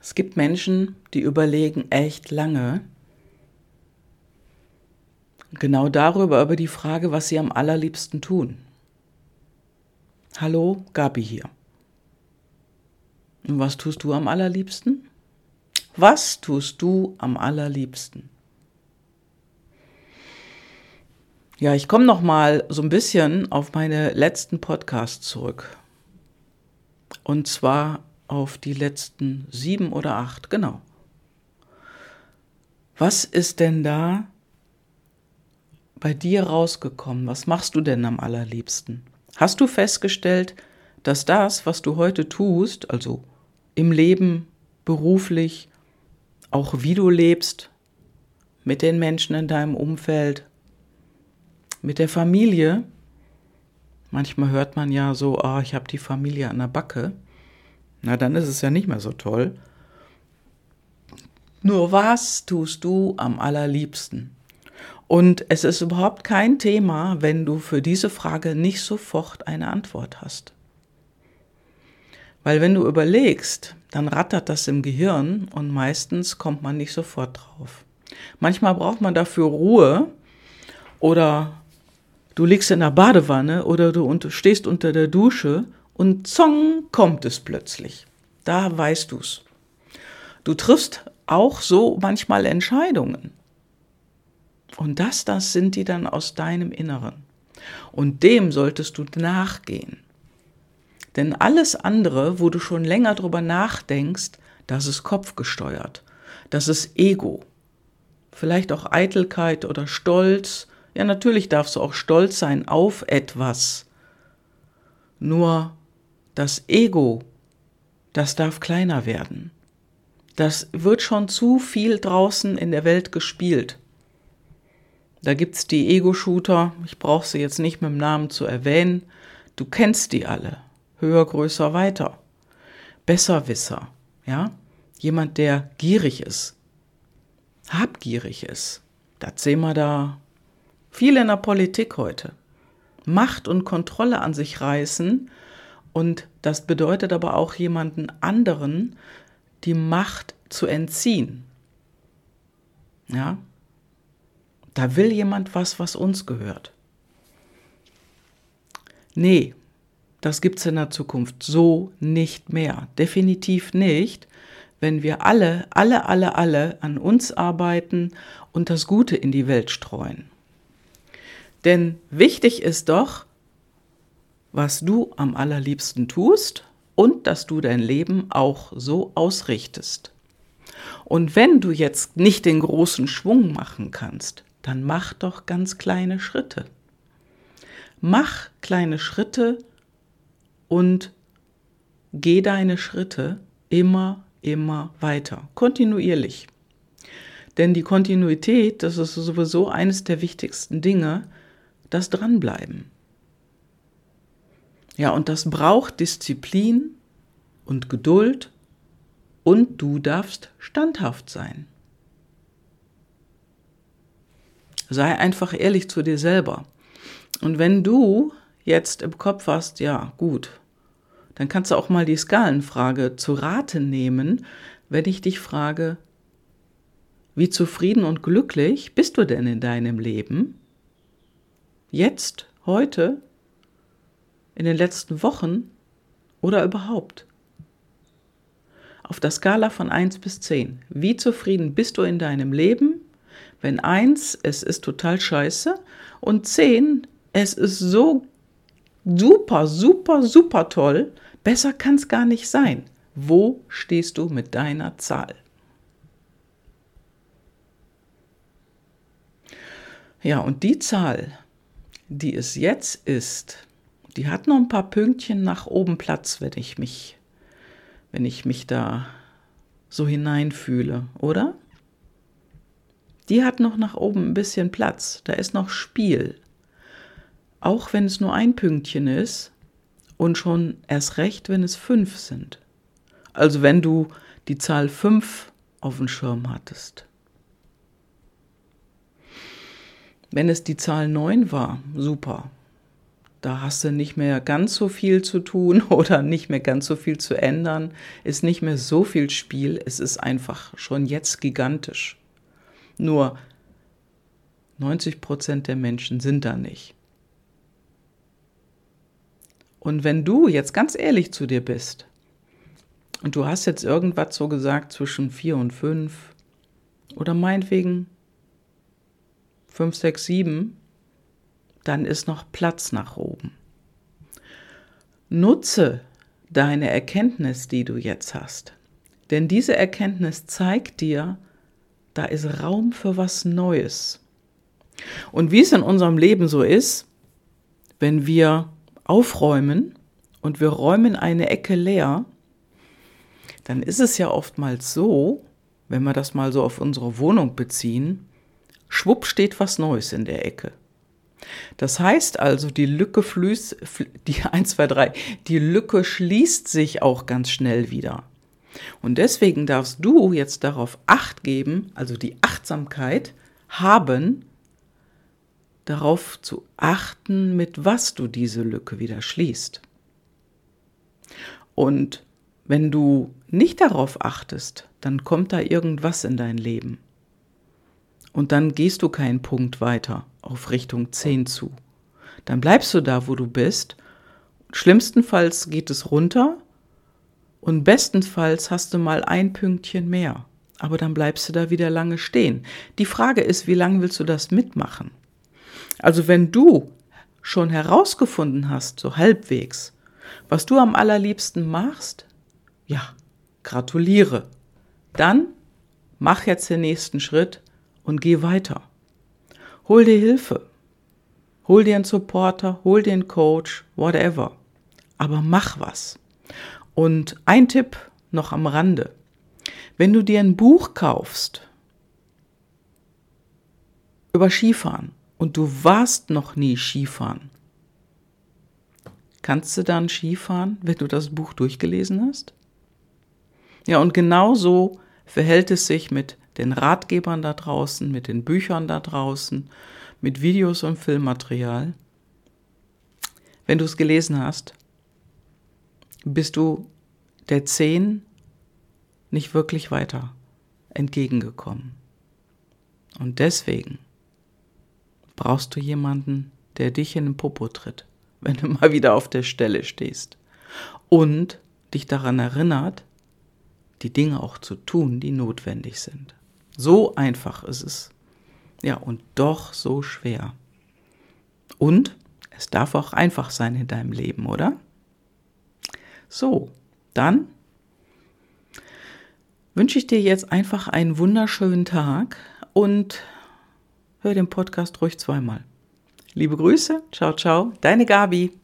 Es gibt Menschen, die überlegen echt lange, genau darüber, über die Frage, was sie am allerliebsten tun. Hallo, Gabi hier. Und was tust du am allerliebsten? Was tust du am allerliebsten? Ja, ich komme noch mal so ein bisschen auf meine letzten Podcasts zurück. Und zwar auf die letzten sieben oder acht, genau. Was ist denn da bei dir rausgekommen? Was machst du denn am allerliebsten? Hast du festgestellt, dass das, was du heute tust, also im Leben, beruflich, auch wie du lebst, mit den Menschen in deinem Umfeld, mit der Familie, manchmal hört man ja so, oh, ich habe die Familie an der Backe, na dann ist es ja nicht mehr so toll. Nur was tust du am allerliebsten? Und es ist überhaupt kein Thema, wenn du für diese Frage nicht sofort eine Antwort hast. Weil wenn du überlegst, dann rattert das im Gehirn und meistens kommt man nicht sofort drauf. Manchmal braucht man dafür Ruhe oder du liegst in der Badewanne oder du stehst unter der Dusche und zong kommt es plötzlich. Da weißt du's. Du triffst auch so manchmal Entscheidungen. Und das, das sind die dann aus deinem Inneren. Und dem solltest du nachgehen. Denn alles andere, wo du schon länger drüber nachdenkst, das ist kopfgesteuert. Das ist Ego. Vielleicht auch Eitelkeit oder Stolz. Ja, natürlich darfst du auch stolz sein auf etwas. Nur das Ego, das darf kleiner werden. Das wird schon zu viel draußen in der Welt gespielt. Da gibt's die Ego-Shooter, ich brauche sie jetzt nicht mit dem Namen zu erwähnen, du kennst die alle höher, größer, weiter. Besserwisser, ja? Jemand, der gierig ist, habgierig ist. Das sehen wir da viel in der Politik heute. Macht und Kontrolle an sich reißen und das bedeutet aber auch jemanden anderen die Macht zu entziehen. Ja? Da will jemand was, was uns gehört. Nee, das gibt es in der Zukunft so nicht mehr. Definitiv nicht, wenn wir alle, alle, alle, alle an uns arbeiten und das Gute in die Welt streuen. Denn wichtig ist doch, was du am allerliebsten tust und dass du dein Leben auch so ausrichtest. Und wenn du jetzt nicht den großen Schwung machen kannst, dann mach doch ganz kleine Schritte. Mach kleine Schritte und geh deine Schritte immer, immer weiter, kontinuierlich. Denn die Kontinuität, das ist sowieso eines der wichtigsten Dinge, das Dranbleiben. Ja, und das braucht Disziplin und Geduld und du darfst standhaft sein. Sei einfach ehrlich zu dir selber. Und wenn du jetzt im Kopf hast, ja, gut, dann kannst du auch mal die Skalenfrage zu Rate nehmen, wenn ich dich frage, wie zufrieden und glücklich bist du denn in deinem Leben? Jetzt, heute, in den letzten Wochen oder überhaupt? Auf der Skala von 1 bis 10. Wie zufrieden bist du in deinem Leben? Wenn 1, es ist total scheiße und 10, es ist so super, super, super toll, Besser kann es gar nicht sein. Wo stehst du mit deiner Zahl? Ja, und die Zahl, die es jetzt ist, die hat noch ein paar Pünktchen nach oben Platz, wenn ich mich, wenn ich mich da so hineinfühle, oder? Die hat noch nach oben ein bisschen Platz, da ist noch Spiel. Auch wenn es nur ein Pünktchen ist, und schon erst recht, wenn es fünf sind. Also wenn du die Zahl fünf auf dem Schirm hattest. Wenn es die Zahl neun war, super. Da hast du nicht mehr ganz so viel zu tun oder nicht mehr ganz so viel zu ändern, ist nicht mehr so viel Spiel, es ist einfach schon jetzt gigantisch. Nur 90 Prozent der Menschen sind da nicht. Und wenn du jetzt ganz ehrlich zu dir bist und du hast jetzt irgendwas so gesagt zwischen vier und fünf oder meinetwegen fünf, sechs, sieben, dann ist noch Platz nach oben. Nutze deine Erkenntnis, die du jetzt hast. Denn diese Erkenntnis zeigt dir, da ist Raum für was Neues. Und wie es in unserem Leben so ist, wenn wir aufräumen und wir räumen eine Ecke leer, dann ist es ja oftmals so, wenn wir das mal so auf unsere Wohnung beziehen, schwupp steht was Neues in der Ecke. Das heißt also, die Lücke fließt, die 1, 2, 3, die Lücke schließt sich auch ganz schnell wieder. Und deswegen darfst du jetzt darauf Acht geben, also die Achtsamkeit haben, darauf zu achten, mit was du diese Lücke wieder schließt. Und wenn du nicht darauf achtest, dann kommt da irgendwas in dein Leben. Und dann gehst du keinen Punkt weiter auf Richtung 10 zu. Dann bleibst du da, wo du bist. Schlimmstenfalls geht es runter und bestenfalls hast du mal ein Pünktchen mehr. Aber dann bleibst du da wieder lange stehen. Die Frage ist, wie lange willst du das mitmachen? Also wenn du schon herausgefunden hast, so halbwegs, was du am allerliebsten machst, ja, gratuliere. Dann mach jetzt den nächsten Schritt und geh weiter. Hol dir Hilfe. Hol dir einen Supporter, hol dir einen Coach, whatever. Aber mach was. Und ein Tipp noch am Rande. Wenn du dir ein Buch kaufst über Skifahren und du warst noch nie Skifahren, kannst du dann Skifahren, wenn du das Buch durchgelesen hast? Ja, und genauso verhält es sich mit den Ratgebern da draußen, mit den Büchern da draußen, mit Videos und Filmmaterial. Wenn du es gelesen hast, bist du der Zehn nicht wirklich weiter entgegengekommen. Und deswegen brauchst du jemanden, der dich in den Popo tritt, wenn du mal wieder auf der Stelle stehst. Und dich daran erinnert, die Dinge auch zu tun, die notwendig sind. So einfach ist es. Ja, und doch so schwer. Und es darf auch einfach sein in deinem Leben, oder? So, dann wünsche ich dir jetzt einfach einen wunderschönen Tag und hör den Podcast ruhig zweimal. Liebe Grüße, ciao, ciao, deine Gabi.